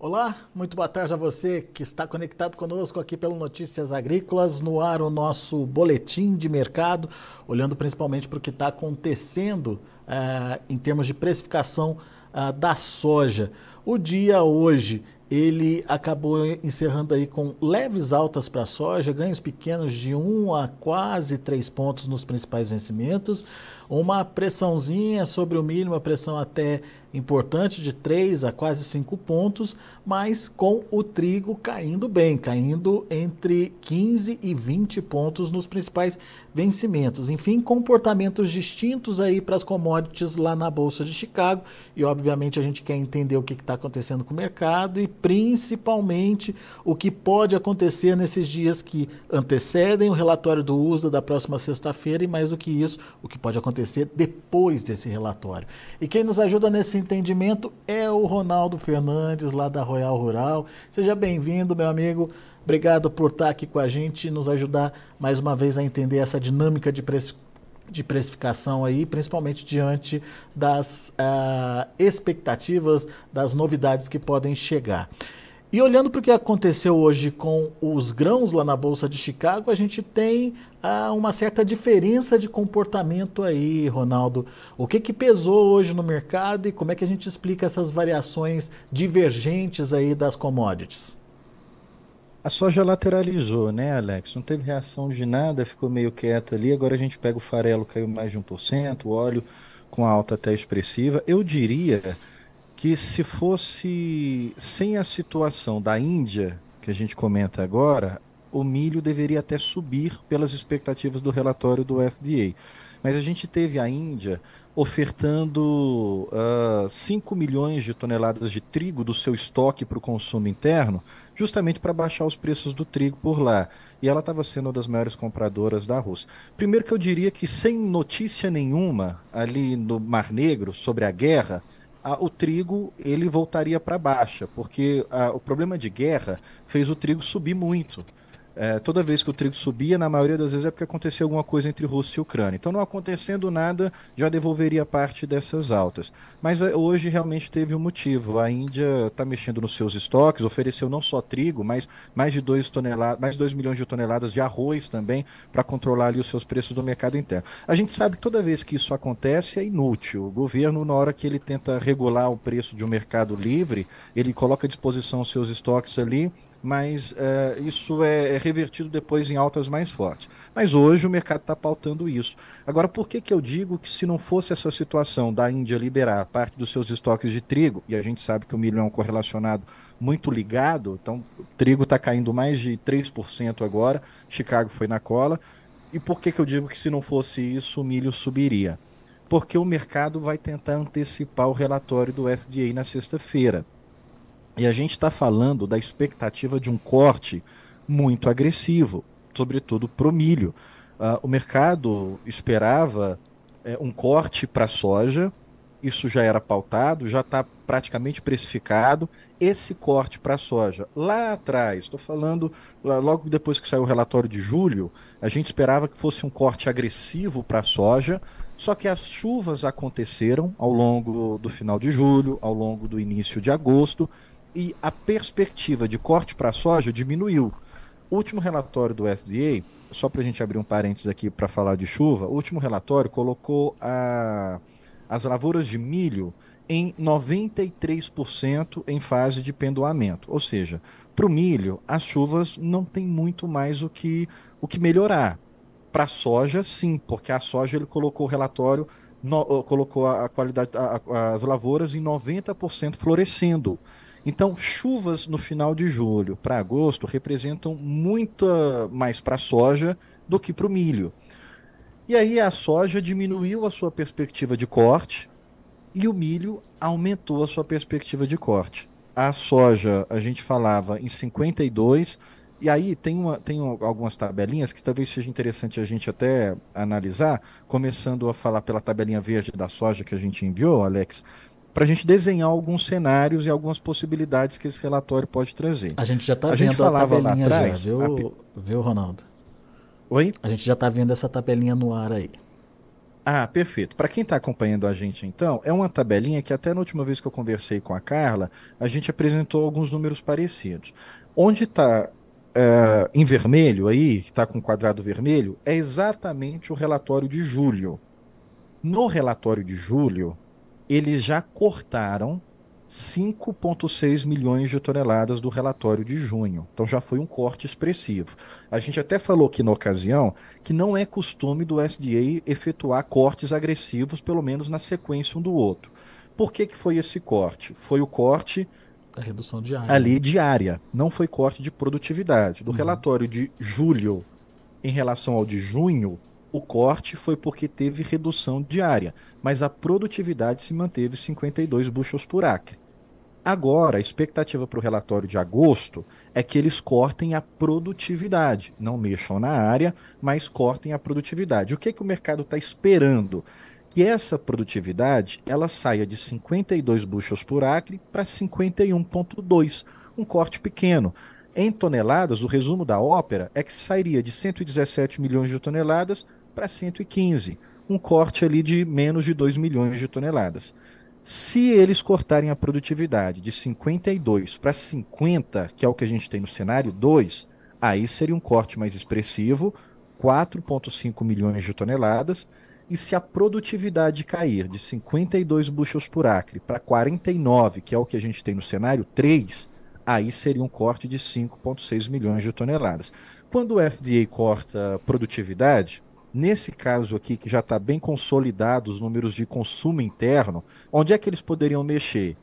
Olá, muito boa tarde a você que está conectado conosco aqui pelo Notícias Agrícolas, no ar o nosso boletim de mercado, olhando principalmente para o que está acontecendo uh, em termos de precificação uh, da soja. O dia hoje ele acabou encerrando aí com leves altas para a soja, ganhos pequenos de 1 a quase 3 pontos nos principais vencimentos, uma pressãozinha sobre o milho, uma pressão até importante de 3 a quase 5 pontos, mas com o trigo caindo bem, caindo entre 15 e 20 pontos nos principais vencimentos. Enfim, comportamentos distintos aí para as commodities lá na Bolsa de Chicago e obviamente a gente quer entender o que está acontecendo com o mercado e principalmente o que pode acontecer nesses dias que antecedem o relatório do USDA da próxima sexta-feira e mais do que isso, o que pode acontecer depois desse relatório. E quem nos ajuda nesse entendimento é o Ronaldo Fernandes, lá da Royal Rural. Seja bem-vindo, meu amigo. Obrigado por estar aqui com a gente e nos ajudar mais uma vez a entender essa dinâmica de de precificação aí, principalmente diante das uh, expectativas, das novidades que podem chegar. E olhando para o que aconteceu hoje com os grãos lá na Bolsa de Chicago, a gente tem ah, uma certa diferença de comportamento aí, Ronaldo. O que, que pesou hoje no mercado e como é que a gente explica essas variações divergentes aí das commodities? A soja lateralizou, né, Alex? Não teve reação de nada, ficou meio quieta ali. Agora a gente pega o farelo, caiu mais de 1%, o óleo com alta até expressiva. Eu diria que se fosse sem a situação da Índia, que a gente comenta agora, o milho deveria até subir pelas expectativas do relatório do FDA. Mas a gente teve a Índia ofertando uh, ah, 5 milhões de toneladas de trigo do seu estoque para o consumo interno, justamente para baixar os preços do trigo por lá. E ela estava sendo uma das maiores compradoras da Rússia. Primeiro que eu diria que sem notícia nenhuma ali no Mar Negro sobre a guerra, a, o trigo ele voltaria para baixa, porque a, o problema de guerra fez o trigo subir muito. É, toda vez que o trigo subia, na maioria das vezes é porque acontecia alguma coisa entre Rússia e Ucrânia. Então, não acontecendo nada, já devolveria parte dessas altas. Mas é, hoje realmente teve um motivo. A Índia está mexendo nos seus estoques, ofereceu não só trigo, mas mais de 2 toneladas, mais 2 milhões de toneladas de arroz também, para controlar ali os seus preços do mercado interno. A gente sabe que toda vez que isso acontece é inútil. O governo, na hora que ele tenta regular o preço de um mercado livre, ele coloca à disposição os seus estoques ali mas uh, isso é, é, revertido depois em altas mais fortes. Mas hoje o mercado está pautando isso. Agora, por que, que eu digo que se não fosse essa situação da Índia liberar parte dos seus estoques de trigo, e a gente sabe que o milho é um correlacionado muito ligado, então o trigo está caindo mais de 3% agora, Chicago foi na cola, e por que, que eu digo que se não fosse isso o milho subiria? Porque o mercado vai tentar antecipar o relatório do FDA na sexta-feira. E a gente está falando da expectativa de um corte muito agressivo, sobretudo para o milho. Uh, o mercado esperava é, um corte para a soja, isso já era pautado, já está praticamente precificado. Esse corte para a soja, lá atrás, estou falando logo depois que saiu o relatório de julho, a gente esperava que fosse um corte agressivo para a soja, só que as chuvas aconteceram ao longo do final de julho, ao longo do início de agosto, e a perspectiva de corte para a soja diminuiu. O último relatório do SDA, só para a gente abrir um parênteses aqui para falar de chuva, o último relatório colocou a, as lavouras de milho em 93% em fase de pendoamento. Ou seja, para o milho, as chuvas não tem muito mais o que, o que melhorar. Para a soja, sim, porque a soja ele colocou o relatório, no, colocou a, a qualidade, a, as lavouras em 90% florescendo. Então, chuvas no final de julho para agosto representam muito mais para a soja do que para o milho. E aí a soja diminuiu a sua perspectiva de corte e o milho aumentou a sua perspectiva de corte. A soja, a gente falava em 52, e aí tem, uma, tem algumas tabelinhas que talvez seja interessante a gente até analisar, começando a falar pela tabelinha verde da soja que a gente enviou, Alex para a gente desenhar alguns cenários e algumas possibilidades que esse relatório pode trazer. A gente já está vendo gente a tabelinha lá atrás, já, viu, a... viu, Ronaldo? Oi? A gente já está vendo essa tabelinha no ar aí. Ah, perfeito. Para quem está acompanhando a gente, então, é uma tabelinha que até na última vez que eu conversei com a Carla, a gente apresentou alguns números parecidos. Onde está é, em vermelho aí, que está com quadrado vermelho, é exatamente o relatório de julho. No relatório de julho, eles já cortaram 5,6 milhões de toneladas do relatório de junho. Então já foi um corte expressivo. A gente até falou aqui na ocasião que não é costume do SDA efetuar cortes agressivos, pelo menos na sequência um do outro. Por que, que foi esse corte? Foi o corte da redução diária. Ali diária, não foi corte de produtividade. Do uhum. relatório de julho em relação ao de junho, o corte foi porque teve redução diária, mas a produtividade se manteve 52 bushels por acre. Agora, a expectativa para o relatório de agosto é que eles cortem a produtividade. Não mexam na área, mas cortem a produtividade. O que, que o mercado está esperando? Que essa produtividade ela saia de 52 bushels por acre para 51,2, um corte pequeno. Em toneladas, o resumo da ópera é que sairia de 117 milhões de toneladas para 115, um corte ali de menos de 2 milhões de toneladas. Se eles cortarem a produtividade de 52 para 50, que é o que a gente tem no cenário 2, aí seria um corte mais expressivo, 4,5 milhões de toneladas. E se a produtividade cair de 52 bushels por acre para 49, que é o que a gente tem no cenário 3, aí seria um corte de 5,6 milhões de toneladas. Quando o SDA corta produtividade, Nesse caso aqui, que já está bem consolidado os números de consumo interno, onde é que eles poderiam mexer?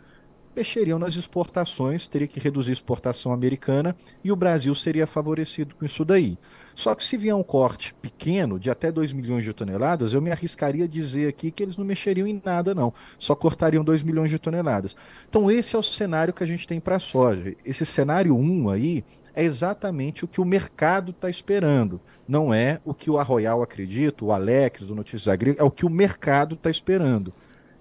Mexeriam nas exportações, teria que reduzir a exportação americana e o Brasil seria favorecido com isso daí. Só que se vier um corte pequeno, de até 2 milhões de toneladas, eu me arriscaria a dizer aqui que eles não mexeriam em nada, não. Só cortariam 2 milhões de toneladas. Então, esse é o cenário que a gente tem para a soja. Esse cenário 1 aí é exatamente o que o mercado está esperando não é o que o Arroyal acredita, o Alex do Notícias Agrícolas, é o que o mercado está esperando.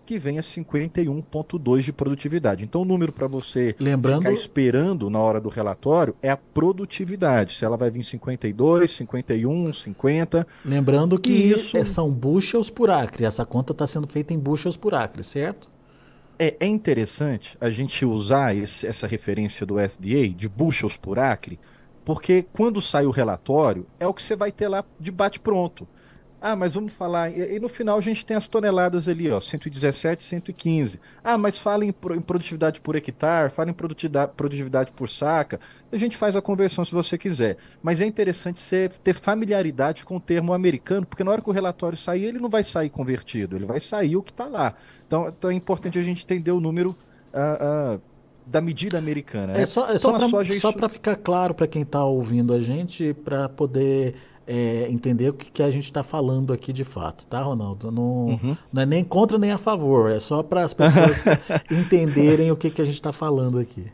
Que venha 51,2 de produtividade. Então, o número para você Lembrando... ficar esperando na hora do relatório é a produtividade. Se ela vai vir 52, 51, 50. Lembrando que isso são bushels por acre. Essa conta está sendo feita em bushels por acre, certo? É, é interessante a gente usar esse, essa referência do SDA de bushels por acre, porque quando sai o relatório, é o que você vai ter lá de bate-pronto. Ah, mas vamos falar. E, e, no final a gente tem as toneladas ali, ó, 117, 115. Ah, mas fala em, em produtividade por hectare, fala em produtividade, produtividade por saca. A gente faz a conversão se você quiser. Mas é interessante você ter familiaridade com o termo americano, porque na hora que o relatório sair, ele não vai sair convertido, ele vai sair o que está lá. Então, então, é importante a gente entender o número. Uh, uh, da medida americana. É né? só, é então, só para ficar claro para quem está ouvindo a gente, para poder é, entender o que, que a gente está falando aqui de fato, tá, Ronaldo? Não, uhum. não é nem contra nem a favor, é só para as pessoas entenderem o que, que a gente está falando aqui.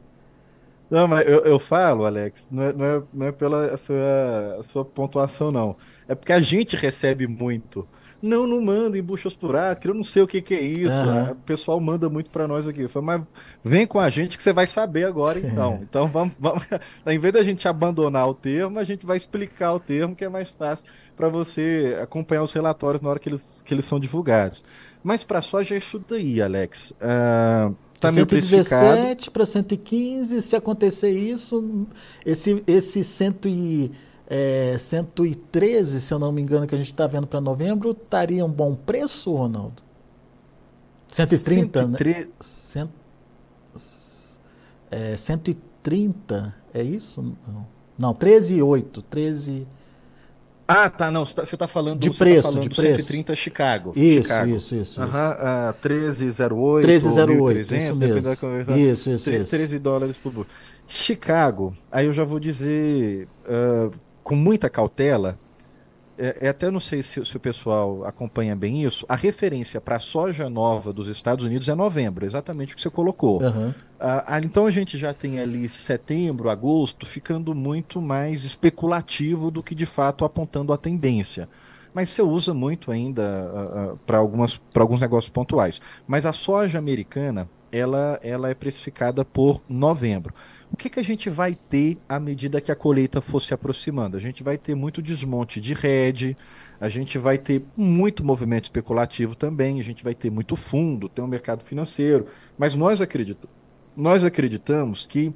Não, mas eu, eu falo, Alex, não é, não é, não é pela sua, sua pontuação, não. É porque a gente recebe muito. Não, não manda em buchas por eu não sei o que, que é isso. Uhum. O pessoal manda muito para nós aqui. Eu falei, mas vem com a gente que você vai saber agora então. então vamos, vamos. Em vez da gente abandonar o termo, a gente vai explicar o termo, que é mais fácil para você acompanhar os relatórios na hora que eles, que eles são divulgados. Mas para soja é isso daí, Alex. Uh, tá 117 para 115, se acontecer isso, esse, esse 100 e é, 113, se eu não me engano, que a gente está vendo para novembro, estaria um bom preço, Ronaldo? 130, 103... né? Cent... É, 130, é isso? Não, não 13,8. 13... Ah, tá, não, você está tá falando de preço, tá falando de preço. 130 Chicago. Isso, Chicago. isso, isso. Aham, uh, 1308, 1308, isso mesmo. Isso, isso, 13, 13 dólares por burro. Chicago, aí eu já vou dizer uh, com muita cautela, é, é, até não sei se, se, o pessoal acompanha bem isso, a referência para a soja nova dos Estados Unidos é novembro, exatamente o que você colocou. Uhum. Ah, então a gente já tem ali setembro, agosto, ficando muito mais especulativo do que de fato apontando a tendência. Mas você usa muito ainda uh, uh, para alguns negócios pontuais. Mas a soja americana, ela, ela é precificada por novembro. O que, que a gente vai ter à medida que a colheita for se aproximando? A gente vai ter muito desmonte de rede, a gente vai ter muito movimento especulativo também, a gente vai ter muito fundo, tem um mercado financeiro, mas nós, acredita nós acreditamos que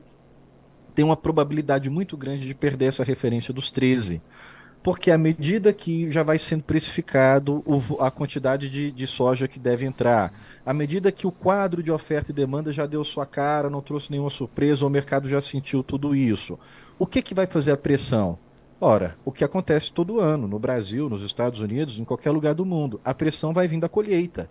tem uma probabilidade muito grande de perder essa referência dos 13 porque à medida que já vai sendo precificado o, a quantidade de, de, soja que deve entrar, à medida que o quadro de oferta e demanda já deu sua cara, não trouxe nenhuma surpresa, o mercado já sentiu tudo isso, o que, que vai fazer a pressão? Ora, o que acontece todo ano no Brasil, nos Estados Unidos, em qualquer lugar do mundo, a pressão vai vir da colheita.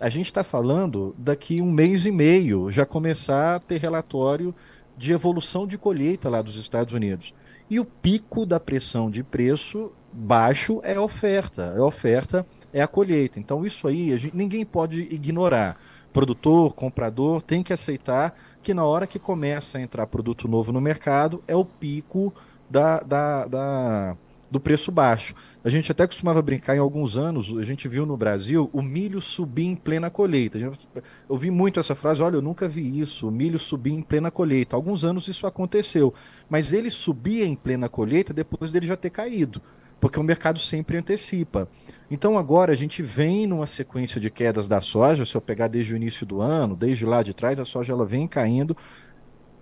A gente está falando daqui um mês e meio já começar a ter relatório de evolução de colheita lá dos Estados Unidos. E o pico da pressão de preço baixo é oferta. É oferta, é a colheita. Então isso aí gente, ninguém pode ignorar. Produtor, comprador tem que aceitar que na hora que começa a entrar produto novo no mercado é o pico da, da, da do preço baixo. A gente até costumava brincar em alguns anos, a gente viu no Brasil o milho subir em plena colheita. Eu ouvi muito essa frase, olha, eu nunca vi isso, o milho subir em plena colheita. Alguns anos isso aconteceu, mas ele subia em plena colheita depois dele já ter caído, porque o mercado sempre antecipa. Então agora a gente vem numa sequência de quedas da soja, se eu pegar desde o início do ano, desde lá de trás, a soja ela vem caindo,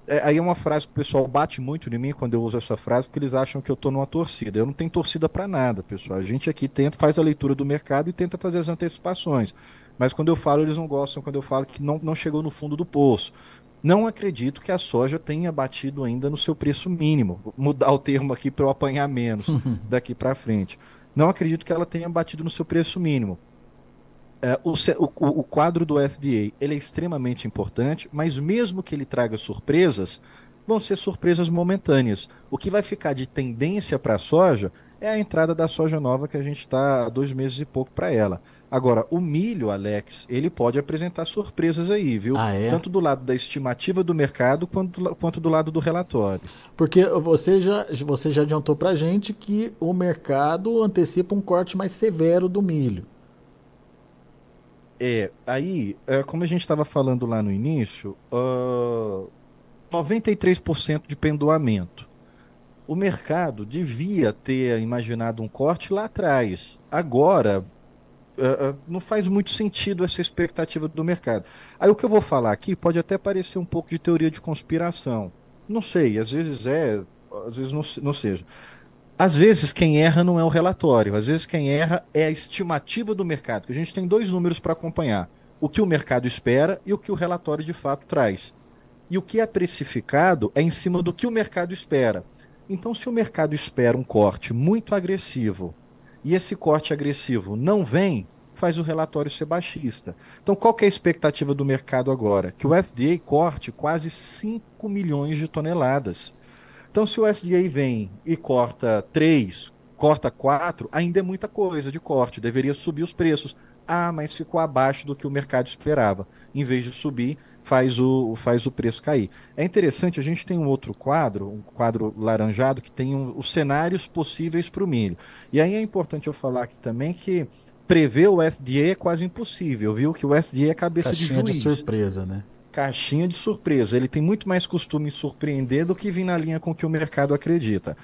é, aí é uma frase que o pessoal bate muito em mim quando eu uso essa frase, porque eles acham que eu estou numa torcida. Eu não tenho torcida para nada, pessoal. A gente aqui tenta, faz a leitura do mercado e tenta fazer as antecipações. Mas quando eu falo, eles não gostam quando eu falo que não, não chegou no fundo do poço. Não acredito que a soja tenha batido ainda no seu preço mínimo. Vou mudar o termo aqui para eu apanhar menos daqui para frente. Não acredito que ela tenha batido no seu preço mínimo. É, o, o, o, quadro do FDA ele é extremamente importante, mas mesmo que ele traga surpresas, vão ser surpresas momentâneas. O que vai ficar de tendência para a soja é a entrada da soja nova que a gente está há dois meses e pouco para ela. Agora, o milho, Alex, ele pode apresentar surpresas aí, viu? Ah, é? Tanto do lado da estimativa do mercado quanto, quanto do lado do relatório. Porque você já, você já adiantou para gente que o mercado antecipa um corte mais severo do milho. É, aí, é, como a gente estava falando lá no início, uh, 93% de pendoamento. O mercado devia ter imaginado um corte lá atrás. Agora, uh, uh, não faz muito sentido essa expectativa do mercado. Aí o que eu vou falar aqui pode até parecer um pouco de teoria de conspiração. Não sei, às vezes é, às vezes não, não seja. Às vezes quem erra não é o relatório, às vezes quem erra é a estimativa do mercado, que a gente tem dois números para acompanhar: o que o mercado espera e o que o relatório de fato traz. E o que é precificado é em cima do que o mercado espera. Então, se o mercado espera um corte muito agressivo e esse corte agressivo não vem, faz o relatório ser baixista. Então, qual é a expectativa do mercado agora? Que o FDA corte quase 5 milhões de toneladas. Então, se o SDA vem e corta 3, corta 4, ainda é muita coisa de corte, deveria subir os preços. Ah, mas ficou abaixo do que o mercado esperava. Em vez de subir, faz o, faz o preço cair. É interessante, a gente tem um outro quadro, um quadro laranjado, que tem um, os cenários possíveis para o milho. E aí é importante eu falar aqui também que prever o SDA é quase impossível, viu? Que o SDA é cabeça Caixinha de juiz. de surpresa, né? caixinha de surpresa. Ele tem muito mais costume em surpreender do que vir na linha com que o mercado acredita.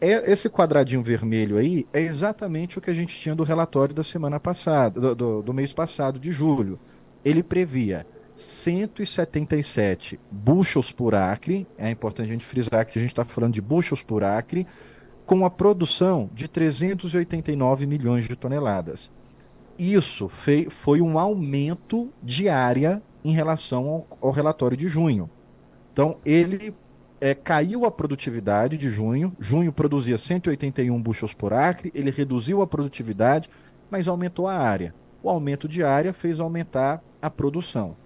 É, esse quadradinho vermelho aí é exatamente o que a gente tinha do relatório da semana passada, do, do, do mês passado, de julho. Ele previa 177 bushels por acre, é importante a gente frisar que a gente está falando de bushels por acre, com a produção de 389 milhões de toneladas. Isso foi, foi um aumento de área em relação ao, ao relatório de junho. Então, ele é, caiu a produtividade de junho. Junho produzia 181 bushels por acre, ele reduziu a produtividade, mas aumentou a área. O aumento de área fez aumentar a produção.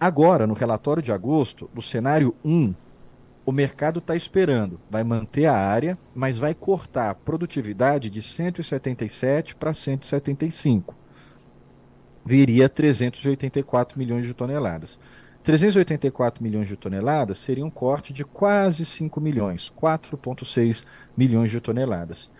Agora, no relatório de agosto, no cenário 1, o mercado está esperando, vai manter a área, mas vai cortar a produtividade de 177 para 175 viria 384 milhões de toneladas. 384 milhões de toneladas seria um corte de quase 5 milhões, 4,6 milhões de toneladas.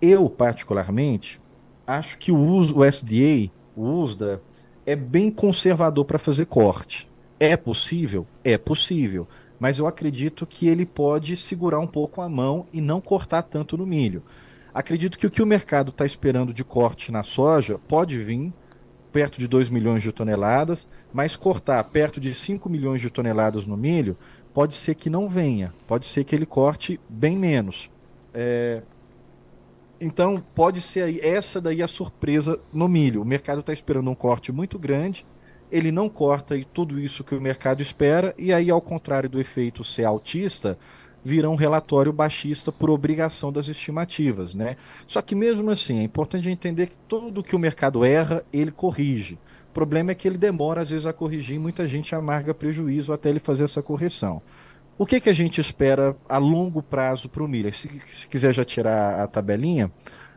Eu, particularmente, acho que o, uso, o SDA, o USDA, é bem conservador para fazer corte. É possível? É possível. Mas eu acredito que ele pode segurar um pouco a mão e não cortar tanto no milho. Acredito que o que o mercado está esperando de corte na soja pode vir perto de 2 milhões de toneladas, mas cortar perto de 5 milhões de toneladas no milho pode ser que não venha, pode ser que ele corte bem menos. É... Então pode ser aí, essa daí a surpresa no milho. O mercado está esperando um corte muito grande, ele não corta e tudo isso que o mercado espera, e aí, ao contrário do efeito ser altista, vira um relatório baixista por obrigação das estimativas, né? Só que mesmo assim, é importante entender que tudo que o mercado erra, ele corrige. O problema é que ele demora às vezes a corrigir e muita gente amarga prejuízo até ele fazer essa correção. O que, que a gente espera a longo prazo para o milho? Se, se, quiser já tirar a tabelinha,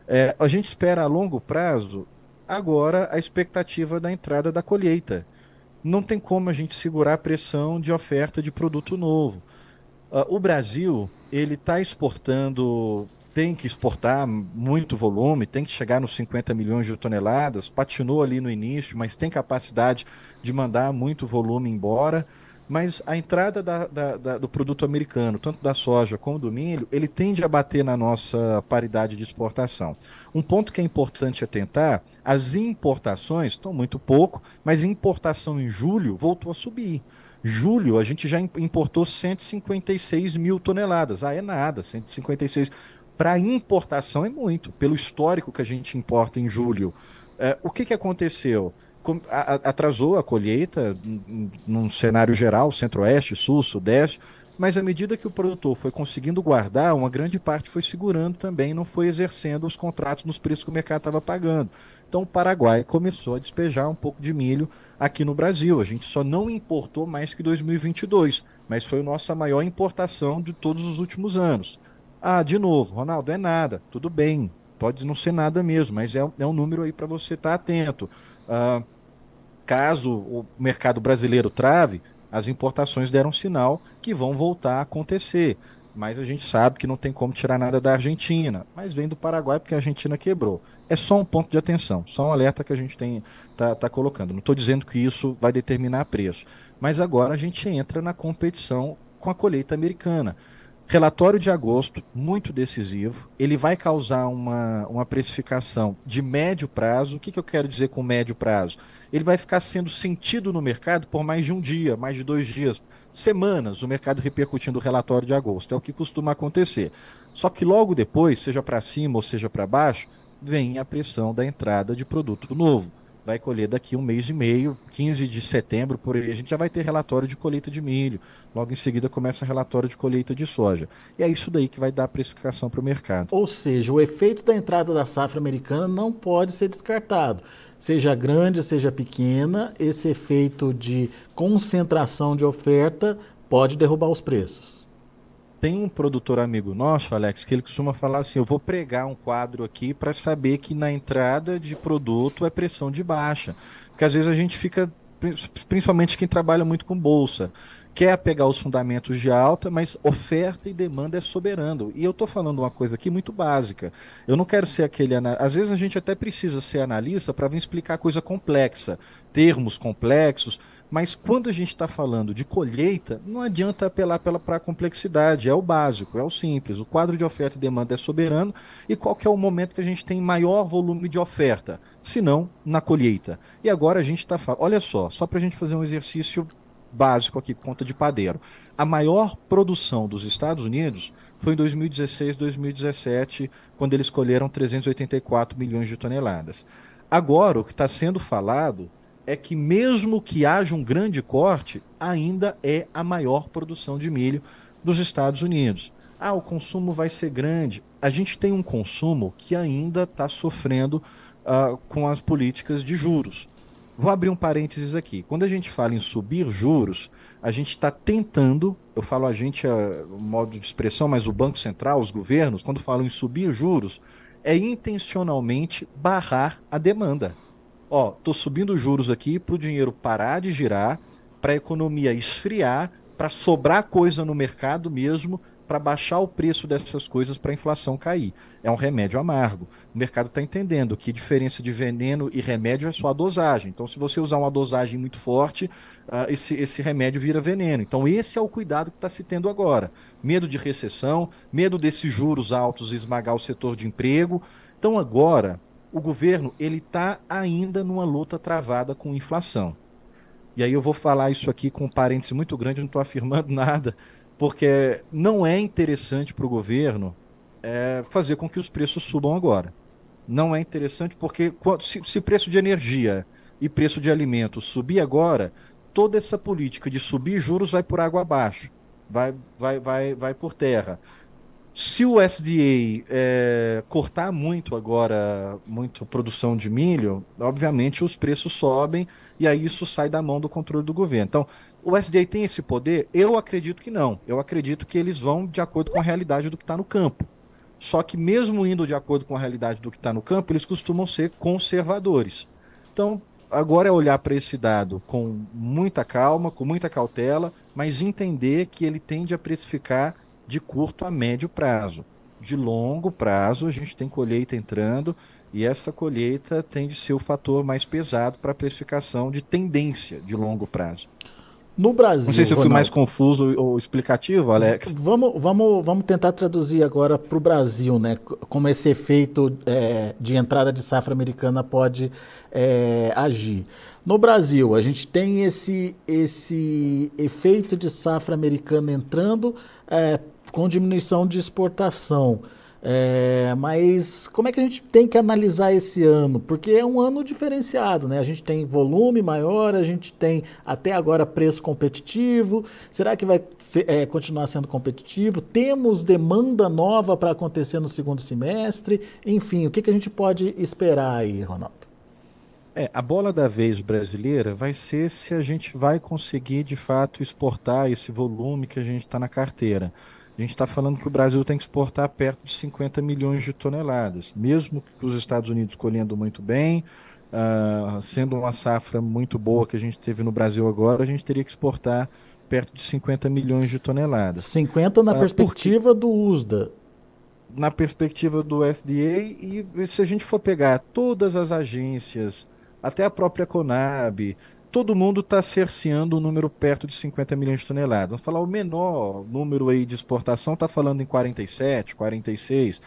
é, a gente espera a longo prazo agora a expectativa da entrada da colheita. Não tem como a gente segurar a pressão de oferta de produto novo. Uh, o Brasil, ele está exportando, tem que exportar muito volume, tem que chegar nos 50 milhões de toneladas, patinou ali no início, mas tem capacidade de mandar muito volume embora. Mas a entrada da, da, da, do produto americano, tanto da soja como do milho, ele tende a bater na nossa paridade de exportação. Um ponto que é importante atentar, as importações estão muito pouco, mas importação em julho voltou a subir. Julho, a gente já importou 156 mil toneladas. Ah, é nada, 156. Para importação é muito, pelo histórico que a gente importa em julho. É, o que, que aconteceu? atrasou a colheita num cenário geral, centro-oeste, sul, sudeste, mas à medida que o produtor foi conseguindo guardar, uma grande parte foi segurando também, não foi exercendo os contratos nos preços que o mercado estava pagando. Então o Paraguai começou a despejar um pouco de milho aqui no Brasil. A gente só não importou mais que 2022, mas foi a nossa maior importação de todos os últimos anos. Ah, de novo, Ronaldo, é nada, tudo bem, pode não ser nada mesmo, mas é, é um número aí para você estar tá atento. Ah, caso o mercado brasileiro trave, as importações deram sinal que vão voltar a acontecer. Mas a gente sabe que não tem como tirar nada da Argentina, mas vem do Paraguai porque a Argentina quebrou. É só um ponto de atenção, só um alerta que a gente tem tá, tá colocando. Não estou dizendo que isso vai determinar preço, mas agora a gente entra na competição com a colheita americana. Relatório de agosto, muito decisivo. Ele vai causar uma, uma precificação de médio prazo. O que, que eu quero dizer com médio prazo? Ele vai ficar sendo sentido no mercado por mais de um dia, mais de dois dias, semanas, o mercado repercutindo o relatório de agosto. É o que costuma acontecer. Só que logo depois, seja para cima ou seja para baixo, vem a pressão da entrada de produto novo. Vai colher daqui um mês e meio, 15 de setembro, por aí, a gente já vai ter relatório de colheita de milho. Logo em seguida começa o relatório de colheita de soja. E é isso daí que vai dar a precificação para o mercado. Ou seja, o efeito da entrada da safra americana não pode ser descartado. Seja grande, seja pequena, esse efeito de concentração de oferta pode derrubar os preços tem um produtor amigo nosso, Alex, que ele costuma falar assim: eu vou pregar um quadro aqui para saber que na entrada de produto é pressão de baixa. Porque às vezes a gente fica, principalmente quem trabalha muito com bolsa, quer pegar os fundamentos de alta, mas oferta e demanda é soberano. E eu estou falando uma coisa aqui muito básica. Eu não quero ser aquele. Às vezes a gente até precisa ser analista para vir explicar coisa complexa, termos complexos. Mas quando a gente está falando de colheita, não adianta apelar para a complexidade, é o básico, é o simples. O quadro de oferta e demanda é soberano e qual que é o momento que a gente tem maior volume de oferta? Se não, na colheita. E agora a gente está falando, olha só, só para a gente fazer um exercício básico aqui, conta de padeiro. A maior produção dos Estados Unidos foi em 2016, 2017, quando eles colheram 384 milhões de toneladas. Agora, o que está sendo falado é que mesmo que haja um grande corte, ainda é a maior produção de milho dos Estados Unidos. Ah, o consumo vai ser grande. A gente tem um consumo que ainda está sofrendo uh, com as políticas de juros. Vou abrir um parênteses aqui. Quando a gente fala em subir juros, a gente está tentando, eu falo a gente, é modo de expressão, mas o Banco Central, os governos, quando falam em subir juros, é intencionalmente barrar a demanda ó, tô subindo juros aqui para o dinheiro parar de girar, para a economia esfriar, para sobrar coisa no mercado mesmo para baixar o preço dessas coisas para a inflação cair. É um remédio amargo. O mercado está entendendo que diferença de veneno e remédio é só a dosagem. Então, se você usar uma dosagem muito forte, uh, esse, esse remédio vira veneno. Então, esse é o cuidado que está se tendo agora. Medo de recessão, medo desses juros altos esmagar o setor de emprego. Então, agora, o governo ele está ainda numa luta travada com inflação. E aí eu vou falar isso aqui com um parêntese muito grande, não estou afirmando nada, porque não é interessante para o governo é, fazer com que os preços subam agora. Não é interessante porque se, se preço de energia e preço de alimentos subir agora, toda essa política de subir juros vai por água abaixo, vai, vai, vai, vai por terra. Se o SDA é, cortar muito agora, muito produção de milho, obviamente os preços sobem e aí isso sai da mão do controle do governo. Então, o SDA tem esse poder? Eu acredito que não. Eu acredito que eles vão de acordo com a realidade do que está no campo. Só que, mesmo indo de acordo com a realidade do que está no campo, eles costumam ser conservadores. Então, agora é olhar para esse dado com muita calma, com muita cautela, mas entender que ele tende a precificar de curto a médio prazo. De longo prazo, a gente tem colheita entrando e essa colheita tende a ser o fator mais pesado para a precificação de tendência de longo prazo. No Brasil. Não sei se eu fui mais confuso ou explicativo, Alex. Vamos, vamos, vamos tentar traduzir agora para o Brasil, né? Como esse efeito é, de entrada de safra americana pode é, agir. No Brasil, a gente tem esse, esse efeito de safra americana entrando é, com diminuição de exportação. É, mas como é que a gente tem que analisar esse ano? Porque é um ano diferenciado, né? A gente tem volume maior, a gente tem até agora preço competitivo. Será que vai ser, é, continuar sendo competitivo? Temos demanda nova para acontecer no segundo semestre? Enfim, o que, que a gente pode esperar aí, Ronaldo? É, a bola da vez brasileira vai ser se a gente vai conseguir de fato exportar esse volume que a gente está na carteira. A gente está falando que o Brasil tem que exportar perto de 50 milhões de toneladas, mesmo que os Estados Unidos colhendo muito bem, uh, sendo uma safra muito boa que a gente teve no Brasil agora, a gente teria que exportar perto de 50 milhões de toneladas. 50 na uh, perspectiva porque... do USDA. Na perspectiva do SDA, e se a gente for pegar todas as agências, até a própria Conab, todo mundo está cerceando um número perto de 50 milhões de toneladas. Vamos falar o menor número aí de exportação está falando em 47, 46,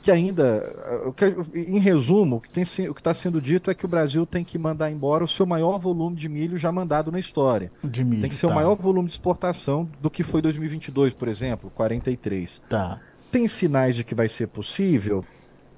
que ainda, em resumo, o que está sendo dito é que o Brasil tem que mandar embora o seu maior volume de milho já mandado na história. De milho, tem que ser tá. o maior volume de exportação do que foi 2022, por exemplo, 43. Tá. Tem sinais de que vai ser possível?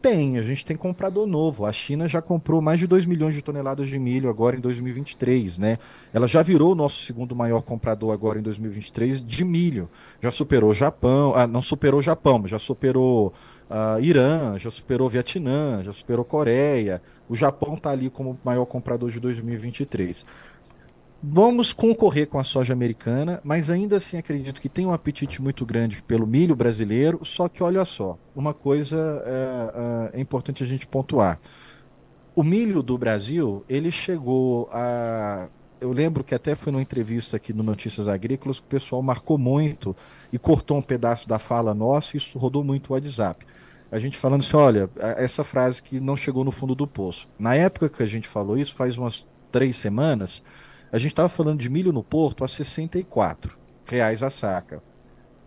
Tem, a gente tem comprador novo. A China já comprou mais de 2 milhões de toneladas de milho agora em 2023, né? Ela já virou o nosso segundo maior comprador agora em 2023 de milho. Já superou Japão, ah, não superou o Japão, mas já superou uh, Irã, já superou Vietnã, já superou Coreia. O Japão está ali como maior comprador de 2023. Vamos concorrer com a soja americana, mas ainda assim acredito que tem um apetite muito grande pelo milho brasileiro. Só que olha só, uma coisa é, é, é importante a gente pontuar. O milho do Brasil, ele chegou a. Eu lembro que até foi numa entrevista aqui no Notícias Agrícolas que o pessoal marcou muito e cortou um pedaço da fala nossa e isso rodou muito o WhatsApp. A gente falando assim: olha, essa frase que não chegou no fundo do poço. Na época que a gente falou isso, faz umas três semanas a gente estava falando de milho no Porto a 64 reais a saca.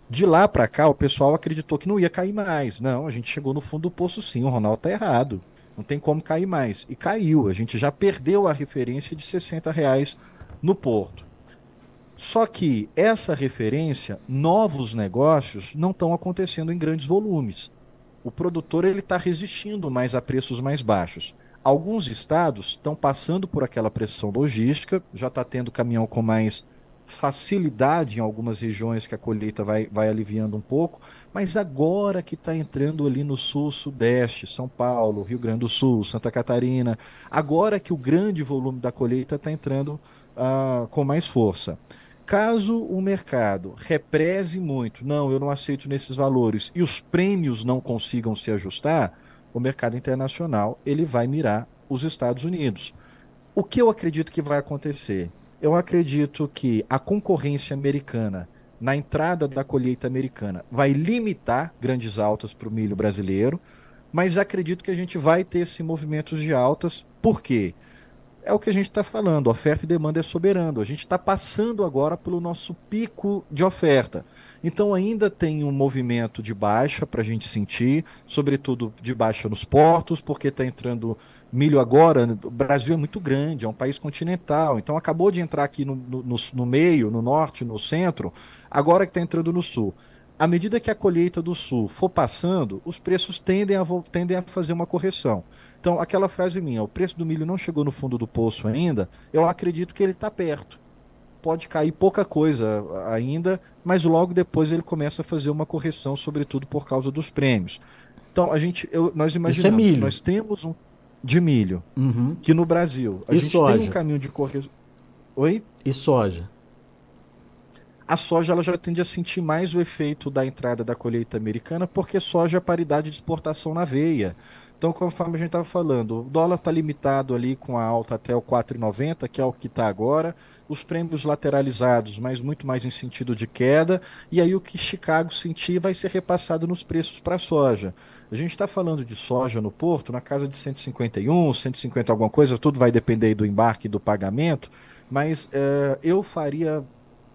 De lá para cá, o pessoal acreditou que não ia cair mais. Não, a gente chegou no fundo do poço sim, o Ronaldo tá errado. Não tem como cair mais. E caiu. A gente já perdeu a referência de 60 reais no Porto. Só que essa referência, novos negócios, não estão acontecendo em grandes volumes. O produtor ele está resistindo mais a preços mais baixos. Alguns estados estão passando por aquela pressão logística, já está tendo caminhão com mais facilidade em algumas regiões que a colheita vai, vai aliviando um pouco, mas agora que está entrando ali no sul, sudeste, São Paulo, Rio Grande do Sul, Santa Catarina, agora que o grande volume da colheita está entrando uh, com mais força. Caso o mercado represe muito, não, eu não aceito nesses valores, e os prêmios não consigam se ajustar, o mercado internacional ele vai mirar os Estados Unidos. O que eu acredito que vai acontecer? Eu acredito que a concorrência americana na entrada da colheita americana vai limitar grandes altas para o milho brasileiro, mas acredito que a gente vai ter esse movimento de altas, por quê? É o que a gente está falando, oferta e demanda é soberano. A gente está passando agora pelo nosso pico de oferta. Então ainda tem um movimento de baixa para a gente sentir, sobretudo de baixa nos portos, porque está entrando milho agora. O Brasil é muito grande, é um país continental, então acabou de entrar aqui no, no, no meio, no norte, no centro, agora que está entrando no sul à medida que a colheita do sul for passando, os preços tendem a, tendem a fazer uma correção. Então, aquela frase minha, o preço do milho não chegou no fundo do poço ainda, eu acredito que ele está perto. Pode cair pouca coisa ainda, mas logo depois ele começa a fazer uma correção, sobretudo por causa dos prêmios. Então, a gente, eu, nós imaginamos Isso é milho. nós temos um de milho, uhum. que no Brasil a e gente soja? tem um caminho de correção. Oi? E soja? a soja ela já tende a sentir mais o efeito da entrada da colheita americana, porque soja é paridade de exportação na veia. Então, conforme a gente estava falando, o dólar está limitado ali com a alta até o 4,90, que é o que está agora. Os prêmios lateralizados, mas muito mais em sentido de queda. E aí o que Chicago sentir vai ser repassado nos preços para a soja. A gente está falando de soja no porto na casa de 151, 150 alguma coisa, tudo vai depender do embarque e do pagamento. Mas uh, eu faria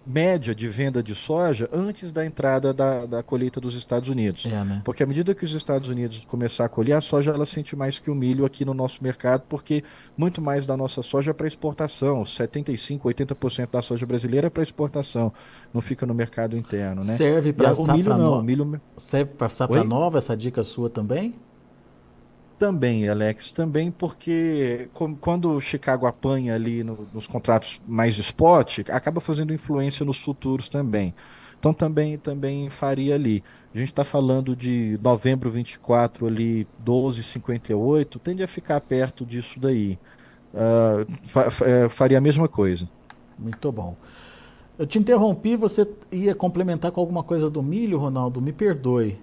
média de venda de soja antes da entrada da, da colheita dos Estados Unidos. É, né? Porque à medida que os Estados Unidos começar a colher, a soja ela sente mais que o milho aqui no nosso mercado, porque muito mais da nossa soja é para exportação. 75%, 80% da soja brasileira é para exportação, não fica no mercado interno. Né? Serve para safra milho, não, nova? milho... Serve para safra nova essa dica sua também? Também, Alex, também porque quando o Chicago apanha ali no, nos contratos mais de spot, acaba fazendo influência nos futuros também. Então também, também faria ali. A gente está falando de novembro 24 ali, 12,58, tende a ficar perto disso daí. Uh, fa faria a mesma coisa. Muito bom. Eu te interrompi, você ia complementar com alguma coisa do milho, Ronaldo? Me perdoe.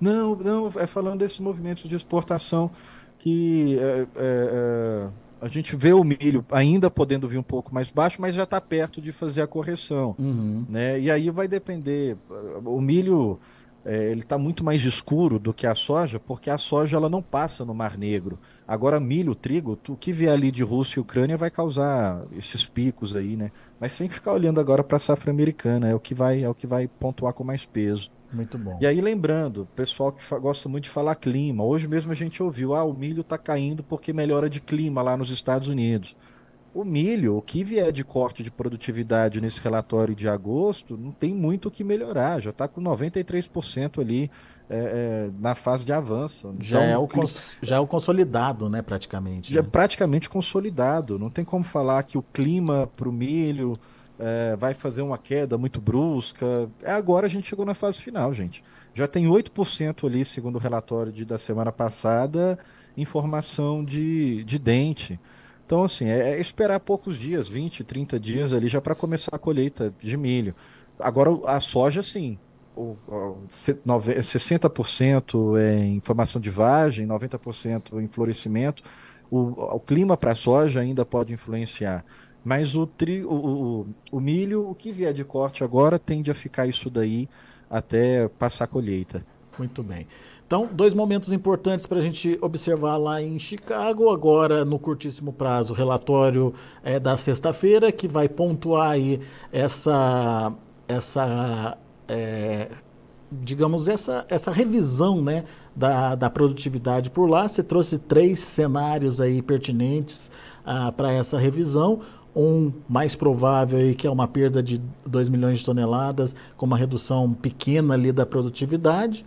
Não, não, é falando desses movimentos de exportação que é, é, é, a gente vê o milho ainda podendo vir um pouco mais baixo, mas já está perto de fazer a correção. Uhum. Né? E aí vai depender. O milho é, ele está muito mais escuro do que a soja, porque a soja ela não passa no Mar Negro. Agora, milho, trigo, o que vier ali de Rússia e Ucrânia vai causar esses picos aí, né? Mas tem que ficar olhando agora para a safra americana, é o que vai é o que vai pontuar com mais peso. Muito bom. E aí, lembrando, pessoal que gosta muito de falar clima, hoje mesmo a gente ouviu, ah, o milho está caindo porque melhora de clima lá nos Estados Unidos. O milho, o que vier de corte de produtividade nesse relatório de agosto, não tem muito o que melhorar, já está com 93% ali é, é, na fase de avanço. Já, então, é o cons... já é o consolidado, né, praticamente. Já né? é praticamente consolidado. Não tem como falar que o clima para o milho é, vai fazer uma queda muito brusca. É, agora a gente chegou na fase final, gente. Já tem 8% ali, segundo o relatório de, da semana passada, informação de, de dente. Então, assim, é, é esperar poucos dias, 20, 30 dias ali, já para começar a colheita de milho. Agora, a soja, sim. O, o, 60% é informação de vagem, 90% em florescimento. O, o clima para a soja ainda pode influenciar. Mas o, tri, o, o, o, milho, o que vier de corte agora, tende a ficar isso daí até passar a colheita. Muito bem. Então, dois momentos importantes para a gente observar lá em Chicago. Agora, no curtíssimo prazo, o relatório é, da sexta-feira, que vai pontuar aí essa, essa é, digamos, essa, essa revisão né, da, da produtividade por lá. Você trouxe três cenários aí pertinentes ah, para essa revisão um mais provável aí que é uma perda de 2 milhões de toneladas com uma redução pequena ali da produtividade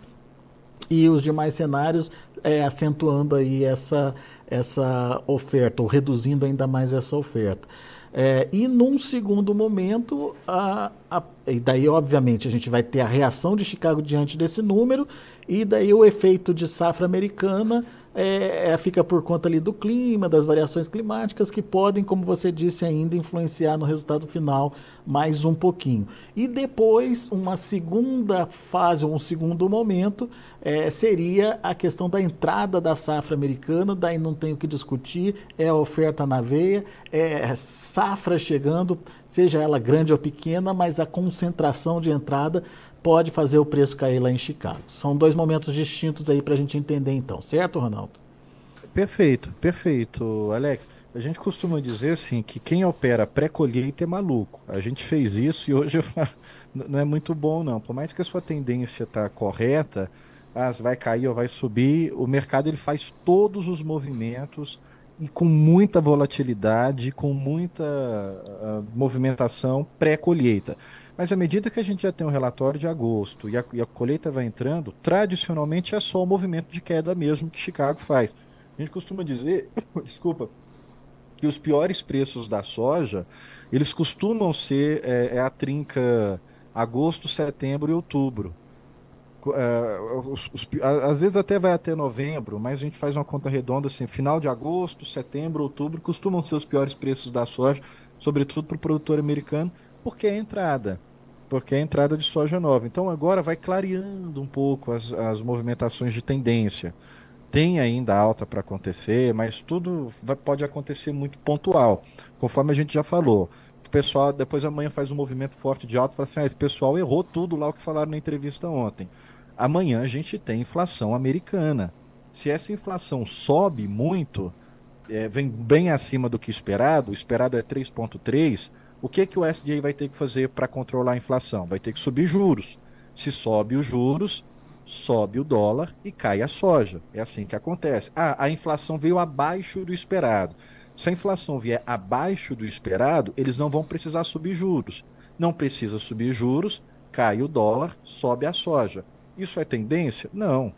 e os demais cenários é, acentuando aí essa, essa oferta ou reduzindo ainda mais essa oferta. É, e num segundo momento, a, a, e daí obviamente a gente vai ter a reação de Chicago diante desse número e daí o efeito de safra americana é, é, fica por conta ali do clima, das variações climáticas que podem, como você disse, ainda influenciar no resultado final mais um pouquinho. E depois, uma segunda fase, um segundo momento, é, seria a questão da entrada da safra americana, daí não tem o que discutir, é a oferta na veia, é safra chegando, seja ela grande ou pequena, mas a concentração de entrada pode fazer o preço cair lá em Chicago. São dois momentos distintos aí para a gente entender então, certo, Ronaldo? Perfeito, perfeito, Alex. A gente costuma dizer assim que quem opera pré-colheita é maluco. A gente fez isso e hoje não é muito bom não. Por mais que a sua tendência está correta, ah, vai cair ou vai subir, o mercado ele faz todos os movimentos e com muita volatilidade, com muita uh, movimentação pré-colheita. Mas à medida que a gente já tem um relatório de agosto e a, e a, colheita vai entrando, tradicionalmente é só o movimento de queda mesmo que Chicago faz. A gente costuma dizer, desculpa, que os piores preços da soja, eles costumam ser é, é a trinca agosto, setembro e outubro. Os, às vezes até vai até novembro, mas a gente faz uma conta redonda assim, final de agosto, setembro, outubro, costumam ser os piores preços da soja, sobretudo para o produtor americano, porque é a entrada, porque é a entrada de soja nova. Então agora vai clareando um pouco as, as movimentações de tendência. Tem ainda alta para acontecer, mas tudo vai, pode acontecer muito pontual, conforme a gente já falou o pessoal depois amanhã faz um movimento forte de alta fala assim: ah, esse pessoal errou tudo lá o que falaram na entrevista ontem amanhã a gente tem inflação americana. Se essa inflação sobe muito, é, vem bem acima do que esperado, o esperado é 3,3, o que, que o SDA vai ter que fazer para controlar a inflação? Vai ter que subir juros. Se sobe os juros, sobe o dólar e cai a soja. É assim que acontece. Ah, a inflação veio abaixo do esperado. Se a inflação vier abaixo do esperado, eles não vão precisar subir juros. Não precisa subir juros, cai o dólar, sobe a soja. Isso é tendência? Não.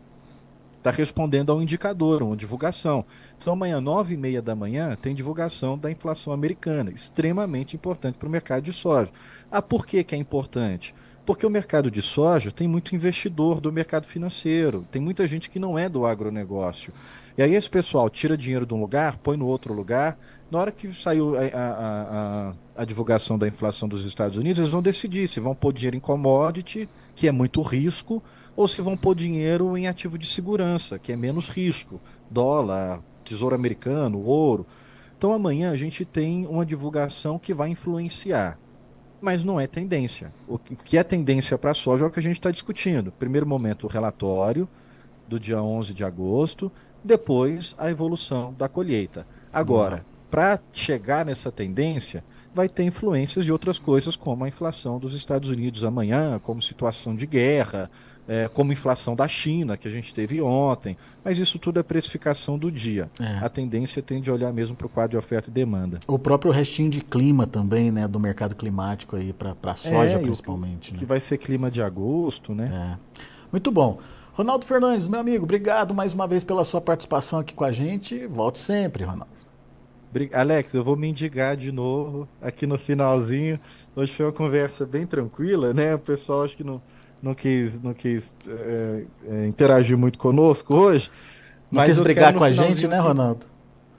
Está respondendo a um indicador, uma divulgação. Então, amanhã, nove e meia da manhã, tem divulgação da inflação americana, extremamente importante para o mercado de soja. Ah, por que, que é importante? Porque o mercado de soja tem muito investidor do mercado financeiro, tem muita gente que não é do agronegócio. E aí esse pessoal tira dinheiro de um lugar, põe no outro lugar. Na hora que saiu a, a, a, a divulgação da inflação dos Estados Unidos, eles vão decidir se vão pôr dinheiro em commodity, que é muito risco, ou se vão pôr dinheiro em ativo de segurança, que é menos risco, dólar, tesouro americano, ouro. Então amanhã a gente tem uma divulgação que vai influenciar, mas não é tendência. O que é tendência para a soja é o que a gente está discutindo. Primeiro momento, o relatório do dia 11 de agosto, depois a evolução da colheita. Agora, para chegar nessa tendência, vai ter influências de outras coisas, como a inflação dos Estados Unidos amanhã, como situação de guerra, é, como inflação da China, que a gente teve ontem, mas isso tudo é precificação do dia. É. A tendência tende a olhar mesmo para o quadro de oferta e demanda. O próprio restinho de clima também, né, do mercado climático aí, para a soja é, principalmente. Que, né? que vai ser clima de agosto, né? É. Muito bom. Ronaldo Fernandes, meu amigo, obrigado mais uma vez pela sua participação aqui com a gente. Volte sempre, Ronaldo. Alex, eu vou me indicar de novo aqui no finalzinho. Hoje foi uma conversa bem tranquila, né? O pessoal acho que não não quis, não quis é, é, interagir muito conosco hoje. Não mas quis brigar com a gente, né, Ronaldo?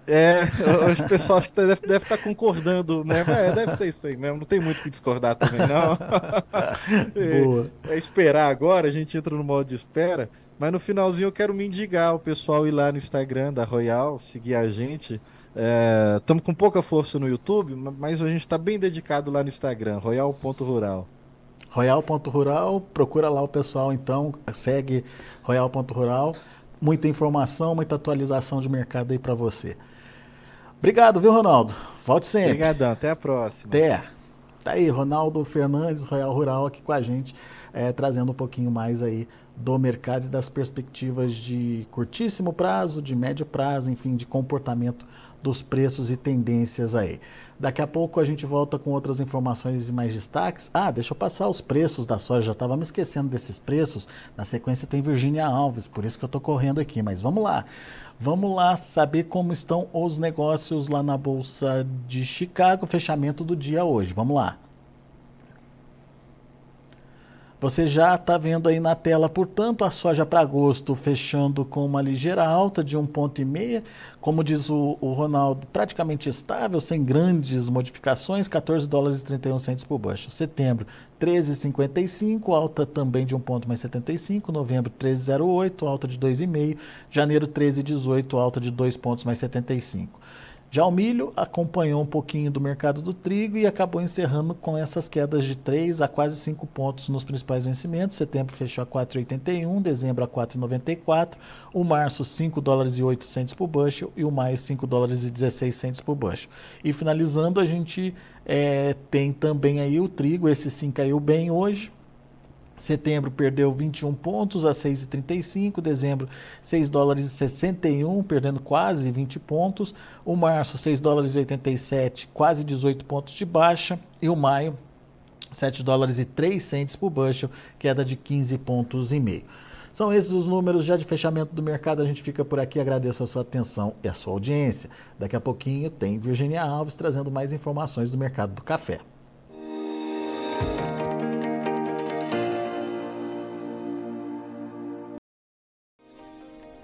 É, hoje o pessoal acho que deve, deve estar tá concordando, né? É, deve ser isso aí mesmo, não tem muito o que discordar também, não. Boa. É, é, esperar agora, a gente entra no modo de espera. Mas no finalzinho eu quero me indigar o pessoal ir lá no Instagram da Royal, seguir a gente. Estamos é, com pouca força no YouTube, mas a gente está bem dedicado lá no Instagram, royal.rural royal.rural, procura lá o pessoal então, segue royal.rural, muita informação, muita atualização de mercado aí para você. Obrigado, viu, Ronaldo? Volte sempre. Obrigadão, até a próxima. Até. Tá aí, Ronaldo Fernandes, Royal Rural, aqui com a gente, é, trazendo um pouquinho mais aí do mercado e das perspectivas de curtíssimo prazo, de médio prazo, enfim, de comportamento dos preços e tendências aí. Daqui a pouco a gente volta com outras informações e mais destaques. Ah, deixa eu passar os preços da soja, já estava me esquecendo desses preços. Na sequência tem Virginia Alves, por isso que eu estou correndo aqui, mas vamos lá. Vamos lá saber como estão os negócios lá na Bolsa de Chicago, fechamento do dia hoje. Vamos lá. Você já está vendo aí na tela, portanto, a soja para agosto fechando com uma ligeira alta de 1,5, como diz o, o, Ronaldo, praticamente estável, sem grandes modificações, 14 dólares e 31 centos por bushel. Setembro, 13,55, alta também de 1 ponto mais 75. Novembro, 13,08, alta de 2,5. Janeiro, 13,18, alta de 2 pontos mais 75. Já o milho acompanhou um pouquinho do mercado do trigo e acabou encerrando com essas quedas de 3 a quase 5 pontos nos principais vencimentos. Setembro fechou a 4,81, dezembro a 4,94, o março 5 dólares e 8 por bushel e o maio 5 dólares e 16 por bushel. E finalizando, a gente é, tem também aí o trigo, esse sim caiu bem hoje, Setembro perdeu 21 pontos a 6,35. Dezembro, 6 dólares e 61, perdendo quase 20 pontos. O março, 6 dólares e 87, quase 18 pontos de baixa. E o maio, 7 dólares e 3 centes por bushel, queda de 15 pontos e meio. São esses os números já de fechamento do mercado. A gente fica por aqui. Agradeço a sua atenção e a sua audiência. Daqui a pouquinho tem Virginia Alves trazendo mais informações do mercado do café.